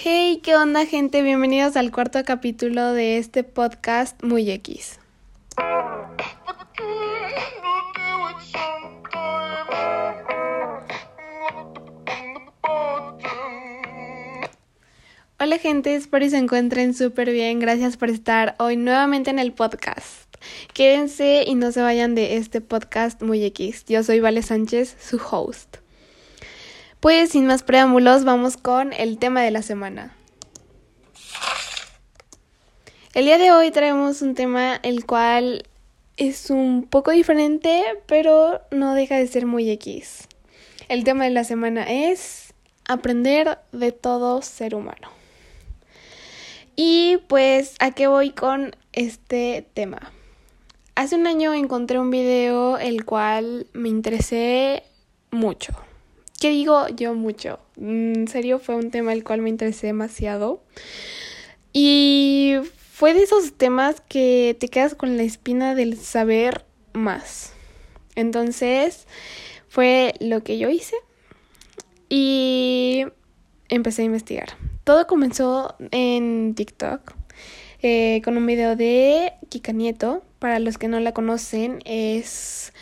Hey, ¿qué onda gente? Bienvenidos al cuarto capítulo de este podcast Muy X. Hola gente, espero que se encuentren súper bien. Gracias por estar hoy nuevamente en el podcast. Quédense y no se vayan de este podcast Muy X. Yo soy Vale Sánchez, su host. Pues sin más preámbulos, vamos con el tema de la semana. El día de hoy traemos un tema el cual es un poco diferente, pero no deja de ser muy X. El tema de la semana es aprender de todo ser humano. Y pues, ¿a qué voy con este tema? Hace un año encontré un video el cual me interesé mucho. ¿Qué digo yo mucho? En serio fue un tema el cual me interesé demasiado. Y fue de esos temas que te quedas con la espina del saber más. Entonces fue lo que yo hice y empecé a investigar. Todo comenzó en TikTok eh, con un video de Kika Nieto. Para los que no la conocen, es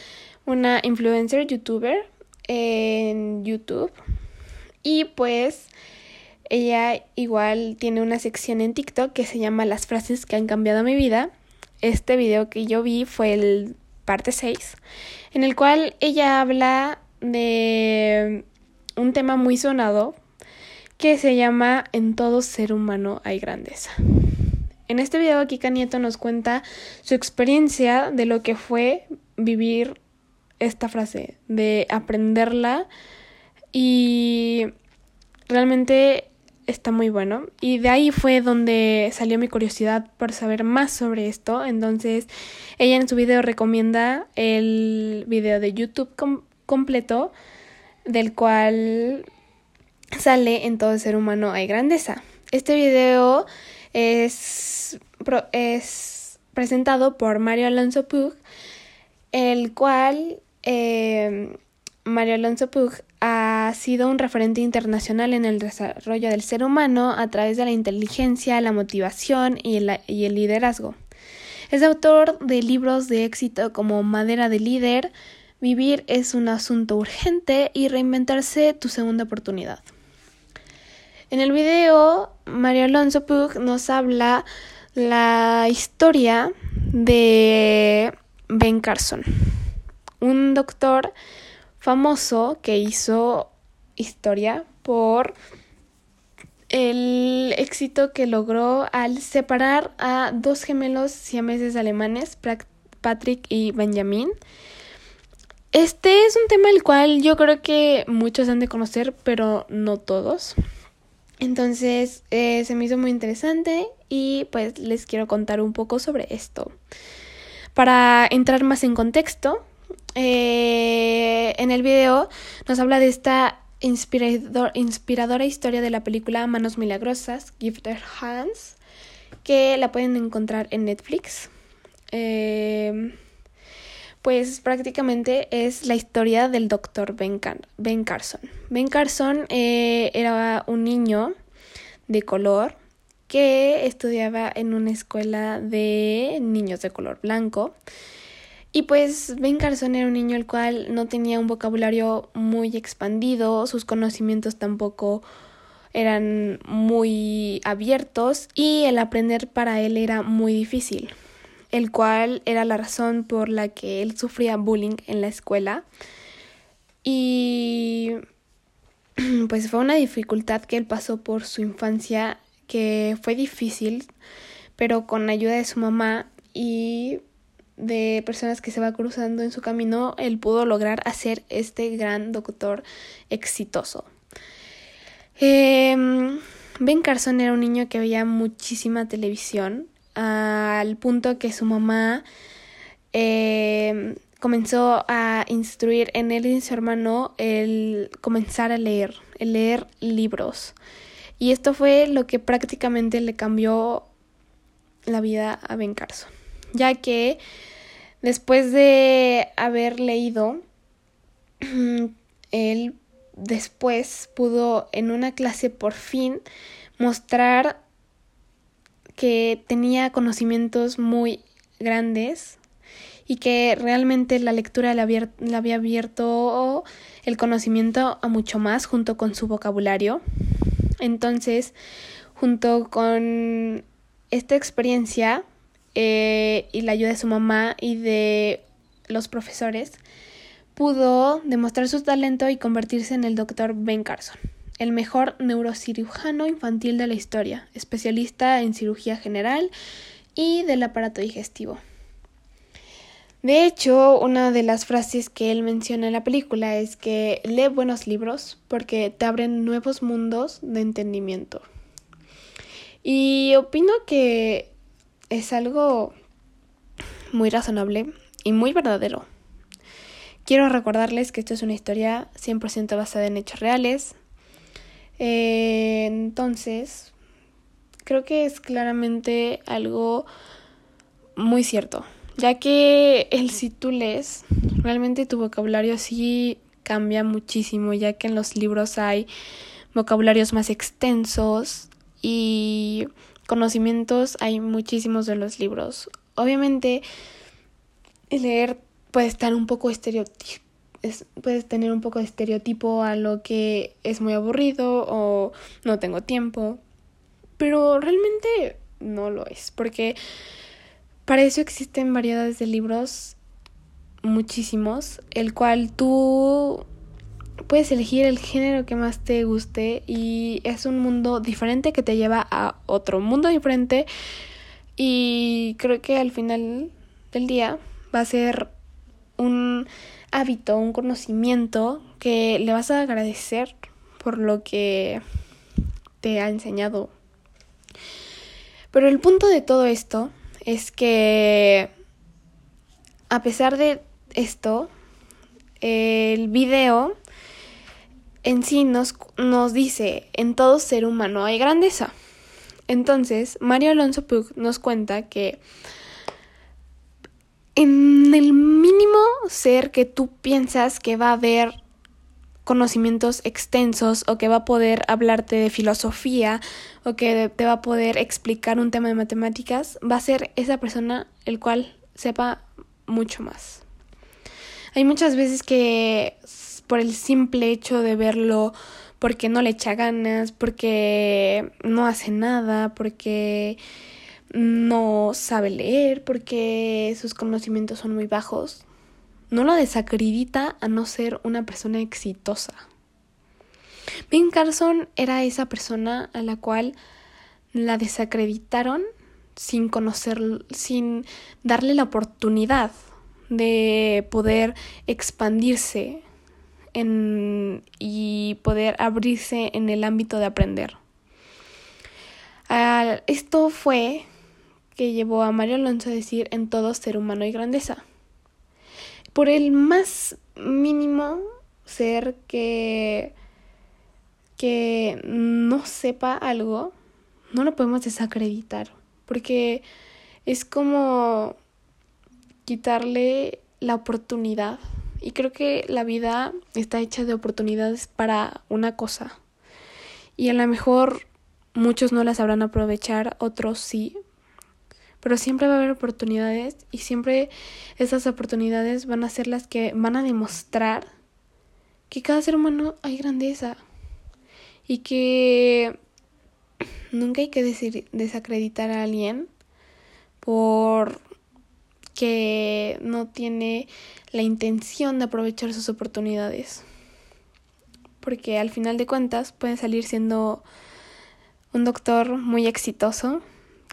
una influencer youtuber en YouTube. Y pues ella igual tiene una sección en TikTok que se llama Las frases que han cambiado mi vida. Este video que yo vi fue el parte 6, en el cual ella habla de un tema muy sonado que se llama En todo ser humano hay grandeza. En este video Kika Nieto nos cuenta su experiencia de lo que fue vivir esta frase, de aprenderla y realmente está muy bueno. Y de ahí fue donde salió mi curiosidad por saber más sobre esto. Entonces, ella en su video recomienda el video de YouTube completo, del cual sale en todo ser humano hay grandeza. Este video es, es presentado por Mario Alonso Pug, el cual eh, Mario Alonso Pug ha sido un referente internacional en el desarrollo del ser humano a través de la inteligencia, la motivación y el, y el liderazgo. Es autor de libros de éxito como Madera de líder, Vivir es un asunto urgente y Reinventarse tu segunda oportunidad. En el video, Mario Alonso Pug nos habla la historia de Ben Carson un doctor famoso que hizo historia por el éxito que logró al separar a dos gemelos siameses alemanes, Patrick y Benjamin. Este es un tema el cual yo creo que muchos han de conocer, pero no todos. Entonces eh, se me hizo muy interesante y pues les quiero contar un poco sobre esto. Para entrar más en contexto, eh, en el video nos habla de esta inspirador, inspiradora historia de la película Manos Milagrosas, Gifted Hands, que la pueden encontrar en Netflix. Eh, pues prácticamente es la historia del doctor Ben, ben Carson. Ben Carson eh, era un niño de color que estudiaba en una escuela de niños de color blanco. Y pues Ben Carson era un niño el cual no tenía un vocabulario muy expandido, sus conocimientos tampoco eran muy abiertos y el aprender para él era muy difícil, el cual era la razón por la que él sufría bullying en la escuela. Y pues fue una dificultad que él pasó por su infancia que fue difícil, pero con ayuda de su mamá y de personas que se va cruzando en su camino, él pudo lograr hacer este gran doctor exitoso. Em, ben Carson era un niño que veía muchísima televisión, al punto que su mamá em, comenzó a instruir en él y en su hermano el comenzar a leer, el leer libros. Y esto fue lo que prácticamente le cambió la vida a Ben Carson ya que después de haber leído, él después pudo en una clase por fin mostrar que tenía conocimientos muy grandes y que realmente la lectura le había, abierto el conocimiento a mucho más junto con su vocabulario. Entonces, junto con esta experiencia eh, y la ayuda de su mamá y de los profesores, pudo demostrar su talento y convertirse en el doctor Ben Carson, el mejor neurocirujano infantil de la historia, especialista en cirugía general y del aparato digestivo. De hecho, una de las frases que él menciona en la película es que lee buenos libros porque te abren nuevos mundos de entendimiento. Y opino que es algo muy razonable y muy verdadero. Quiero recordarles que esto es una historia 100% basada en hechos reales. Eh, entonces, creo que es claramente algo muy cierto ya que el si tú lees, realmente tu vocabulario sí cambia muchísimo, ya que en los libros hay vocabularios más extensos y conocimientos hay muchísimos de los libros. Obviamente, leer puede estar un poco estereotipo. puedes tener un poco de estereotipo a lo que es muy aburrido o no tengo tiempo, pero realmente no lo es, porque para eso existen variedades de libros, muchísimos, el cual tú puedes elegir el género que más te guste y es un mundo diferente que te lleva a otro mundo diferente y creo que al final del día va a ser un hábito, un conocimiento que le vas a agradecer por lo que te ha enseñado. Pero el punto de todo esto es que a pesar de esto, el video en sí nos, nos dice, en todo ser humano hay grandeza. Entonces, Mario Alonso Pug nos cuenta que en el mínimo ser que tú piensas que va a haber conocimientos extensos o que va a poder hablarte de filosofía o que te va a poder explicar un tema de matemáticas, va a ser esa persona el cual sepa mucho más. Hay muchas veces que por el simple hecho de verlo, porque no le echa ganas, porque no hace nada, porque no sabe leer, porque sus conocimientos son muy bajos, no lo desacredita a no ser una persona exitosa. Ben Carson era esa persona a la cual la desacreditaron sin conocer, sin darle la oportunidad de poder expandirse y poder abrirse en el ámbito de aprender. esto fue que llevó a Mario Alonso a decir en todo ser humano y grandeza por el más mínimo ser que que no sepa algo, no lo podemos desacreditar, porque es como quitarle la oportunidad. Y creo que la vida está hecha de oportunidades para una cosa. Y a lo mejor muchos no las sabrán aprovechar, otros sí, pero siempre va a haber oportunidades y siempre esas oportunidades van a ser las que van a demostrar que cada ser humano hay grandeza y que nunca hay que decir, desacreditar a alguien por que no tiene la intención de aprovechar sus oportunidades. Porque al final de cuentas puede salir siendo un doctor muy exitoso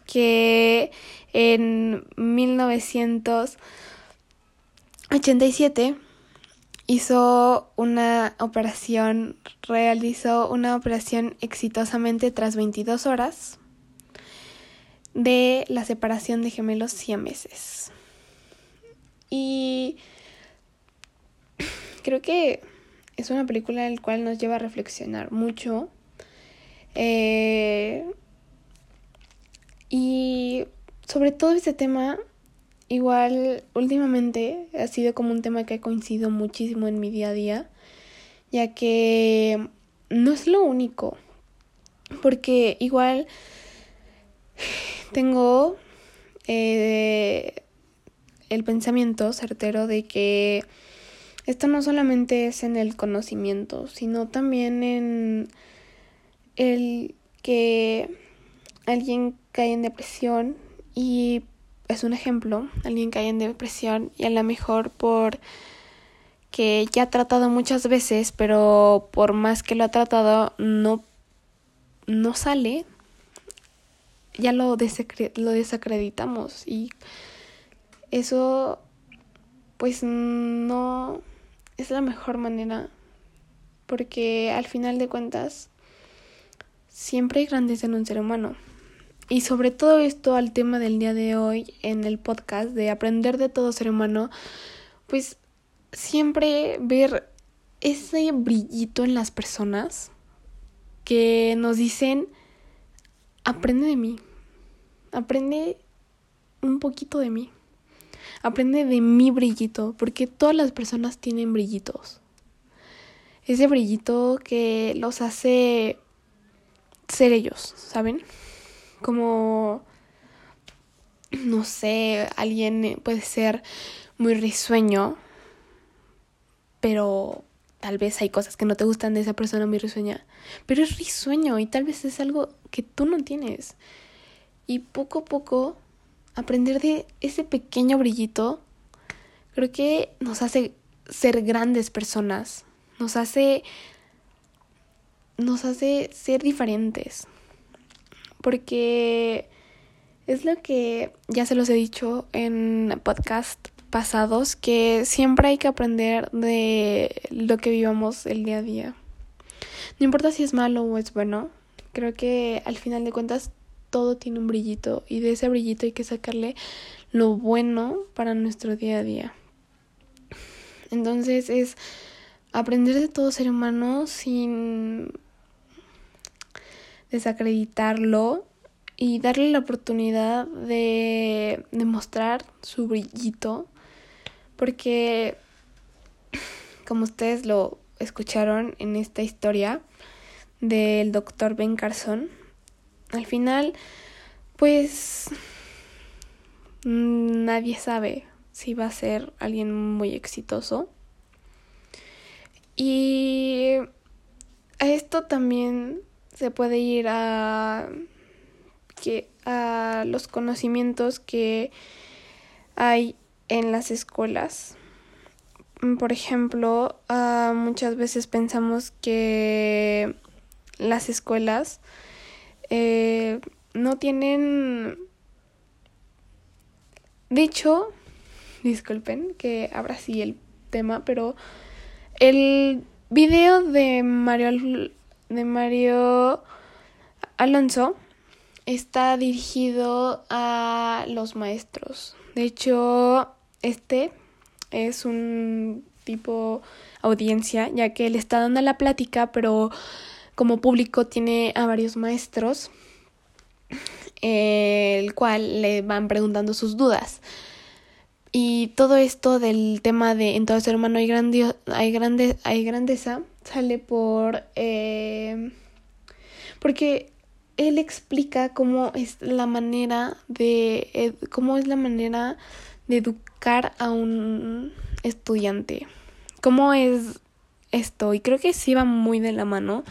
que en 1987 hizo una operación, realizó una operación exitosamente tras 22 horas de la separación de gemelos siameses. Y creo que es una película en la cual nos lleva a reflexionar mucho. Eh, y sobre todo este tema, igual últimamente ha sido como un tema que ha coincidido muchísimo en mi día a día, ya que no es lo único Porque igual tengo eh, el pensamiento certero de que esto no solamente es en el conocimiento, sino también en el que alguien cae en depresión y es un ejemplo, alguien cae en depresión y a lo mejor por que ya ha tratado muchas veces, pero por más que lo ha tratado no no sale, ya lo, lo desacreditamos y eso pues no es la mejor manera porque al final de cuentas siempre hay grandeza en un ser humano. Y sobre todo esto al tema del día de hoy en el podcast de aprender de todo ser humano, pues siempre ver ese brillito en las personas que nos dicen, aprende de mí, aprende un poquito de mí, aprende de mi brillito, porque todas las personas tienen brillitos. Ese brillito que los hace ser ellos, ¿saben? Como, no sé, alguien puede ser muy risueño, pero tal vez hay cosas que no te gustan de esa persona muy risueña, pero es risueño y tal vez es algo que tú no tienes. Y poco a poco aprender de ese pequeño brillito creo que nos hace ser grandes personas, nos hace nos hace ser diferentes. Porque es lo que ya se los he dicho en podcast pasados, que siempre hay que aprender de lo que vivamos el día a día. No importa si es malo o es bueno, creo que al final de cuentas todo tiene un brillito y de ese brillito hay que sacarle lo bueno para nuestro día a día. Entonces es aprender de todo ser humano sin desacreditarlo y darle la oportunidad de demostrar su brillito porque como ustedes lo escucharon en esta historia del doctor Ben Carson al final pues nadie sabe si va a ser alguien muy exitoso y a esto también se puede ir a que a los conocimientos que hay en las escuelas. Por ejemplo, uh, muchas veces pensamos que las escuelas eh, no tienen... De hecho, disculpen que abra así el tema, pero el video de Mario de Mario Alonso está dirigido a los maestros. De hecho, este es un tipo audiencia, ya que él está dando la plática, pero como público tiene a varios maestros, el cual le van preguntando sus dudas. Y todo esto del tema de en todo ser humano hay, hay, grande hay grandeza sale por... Eh, porque él explica cómo es la manera de... cómo es la manera de educar a un estudiante. ¿Cómo es esto? Y creo que sí va muy de la mano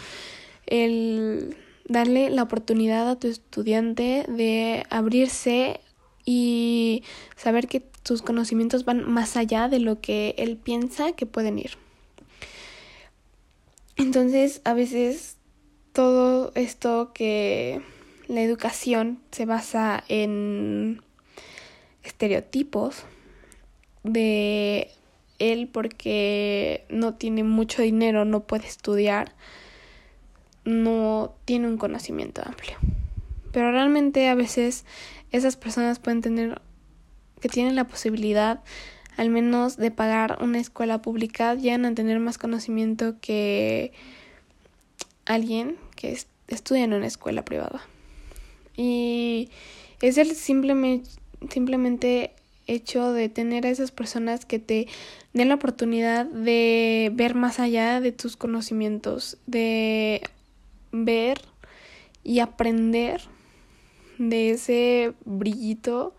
el darle la oportunidad a tu estudiante de abrirse y saber que sus conocimientos van más allá de lo que él piensa que pueden ir. Entonces, a veces todo esto que la educación se basa en estereotipos de él porque no tiene mucho dinero, no puede estudiar, no tiene un conocimiento amplio. Pero realmente a veces esas personas pueden tener que tienen la posibilidad al menos de pagar una escuela pública, llegan a tener más conocimiento que alguien que estudia en una escuela privada. Y es el simplemente, simplemente hecho de tener a esas personas que te den la oportunidad de ver más allá de tus conocimientos, de ver y aprender de ese brillito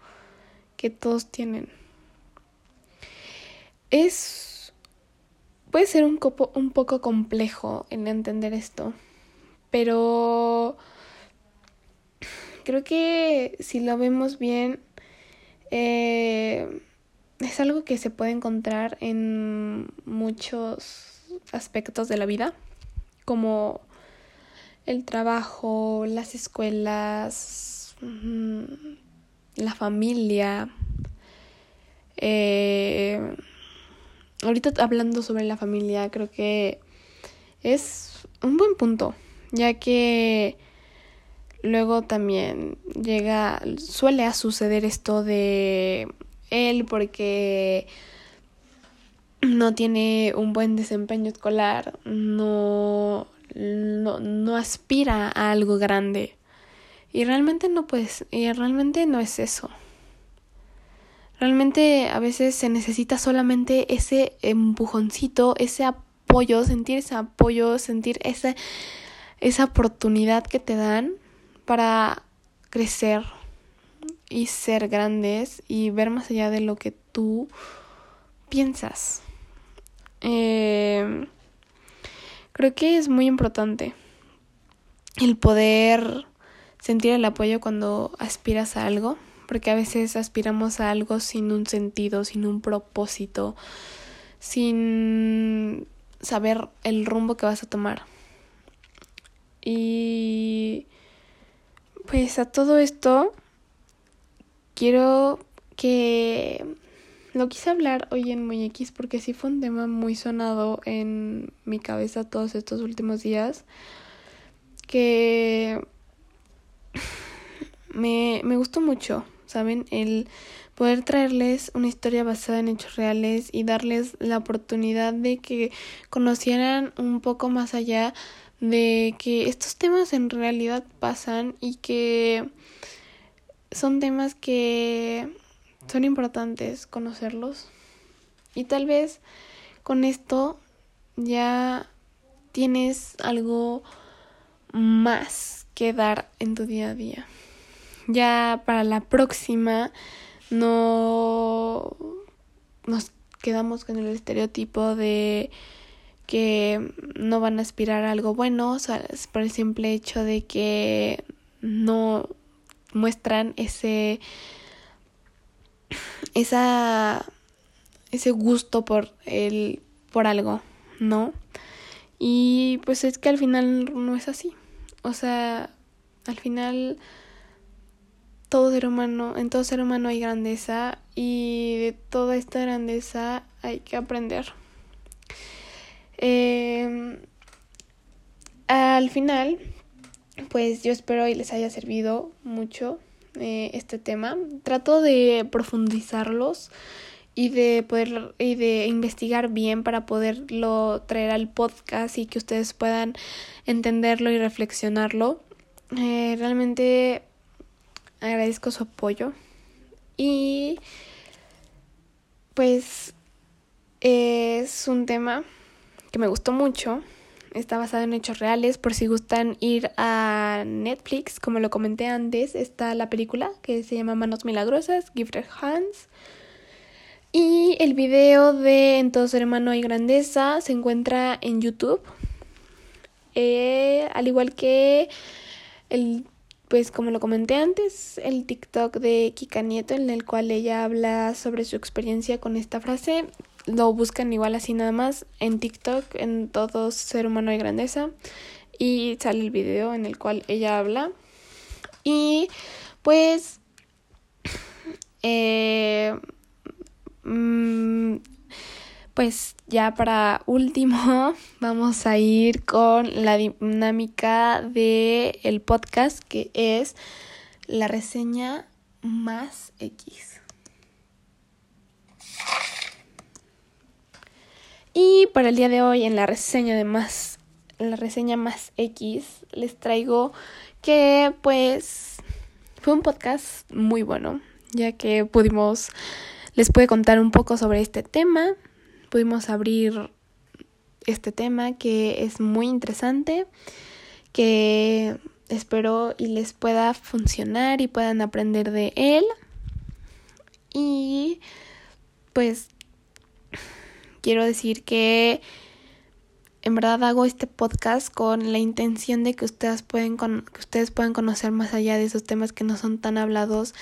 que todos tienen. Es puede ser un, un poco complejo en entender esto, pero creo que si lo vemos bien, eh, es algo que se puede encontrar en muchos aspectos de la vida, como el trabajo, las escuelas, mm, la familia. Eh, ahorita hablando sobre la familia, creo que es un buen punto, ya que luego también llega, suele suceder esto de él porque no tiene un buen desempeño escolar, no, no, no aspira a algo grande. Y realmente no puedes, y realmente no es eso. Realmente a veces se necesita solamente ese empujoncito, ese apoyo, sentir ese apoyo, sentir esa oportunidad que te dan para crecer y ser grandes y ver más allá de lo que tú piensas. Eh, creo que es muy importante el poder sentir el apoyo cuando aspiras a algo, porque a veces aspiramos a algo sin un sentido, sin un propósito, sin saber el rumbo que vas a tomar. Y pues a todo esto quiero que lo quise hablar hoy en X porque sí fue un tema muy sonado en mi cabeza todos estos últimos días que me, me gustó mucho, ¿saben? El poder traerles una historia basada en hechos reales y darles la oportunidad de que conocieran un poco más allá de que estos temas en realidad pasan y que son temas que son importantes conocerlos. Y tal vez con esto ya tienes algo más que dar en tu día a día. Ya para la próxima no nos quedamos con el estereotipo de que no van a aspirar a algo bueno, o sea, por el simple hecho de que no muestran ese esa ese gusto por el por algo, ¿no? Y pues es que al final no es así. O sea, al final todo ser humano, en todo ser humano hay grandeza y de toda esta grandeza hay que aprender. Eh, al final, pues yo espero y les haya servido mucho eh, este tema. Trato de profundizarlos y de poder y de investigar bien para poderlo traer al podcast y que ustedes puedan entenderlo y reflexionarlo. Eh, realmente agradezco su apoyo y pues es un tema que me gustó mucho está basado en hechos reales. Por si gustan ir a Netflix, como lo comenté antes, está la película que se llama Manos Milagrosas, Gifted Hands. Y el video de En todo ser humano hay grandeza se encuentra en YouTube. Eh, al igual que el, pues como lo comenté antes, el TikTok de Kika Nieto, en el cual ella habla sobre su experiencia con esta frase lo buscan igual así nada más en TikTok, en todo ser humano y grandeza. Y sale el video en el cual ella habla. Y pues... Eh, mm, pues ya para último vamos a ir con la dinámica de el podcast que es la reseña más X. Y para el día de hoy en la reseña de más la reseña más X les traigo que pues fue un podcast muy bueno, ya que pudimos les pude contar un poco sobre este tema, pudimos abrir este tema que es muy interesante, que espero y les pueda funcionar y puedan aprender de él. Y pues quiero decir que en verdad hago este podcast con la intención de que ustedes pueden que ustedes puedan conocer más allá de esos temas que no son tan hablados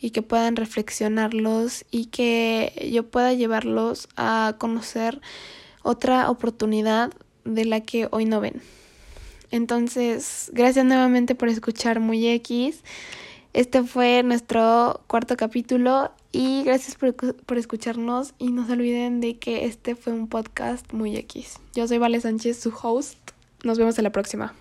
y que puedan reflexionarlos y que yo pueda llevarlos a conocer otra oportunidad de la que hoy no ven. Entonces, gracias nuevamente por escuchar Muy X. Este fue nuestro cuarto capítulo y gracias por, por, escucharnos y no se olviden de que este fue un podcast muy X. Yo soy Vale Sánchez, su host. Nos vemos en la próxima.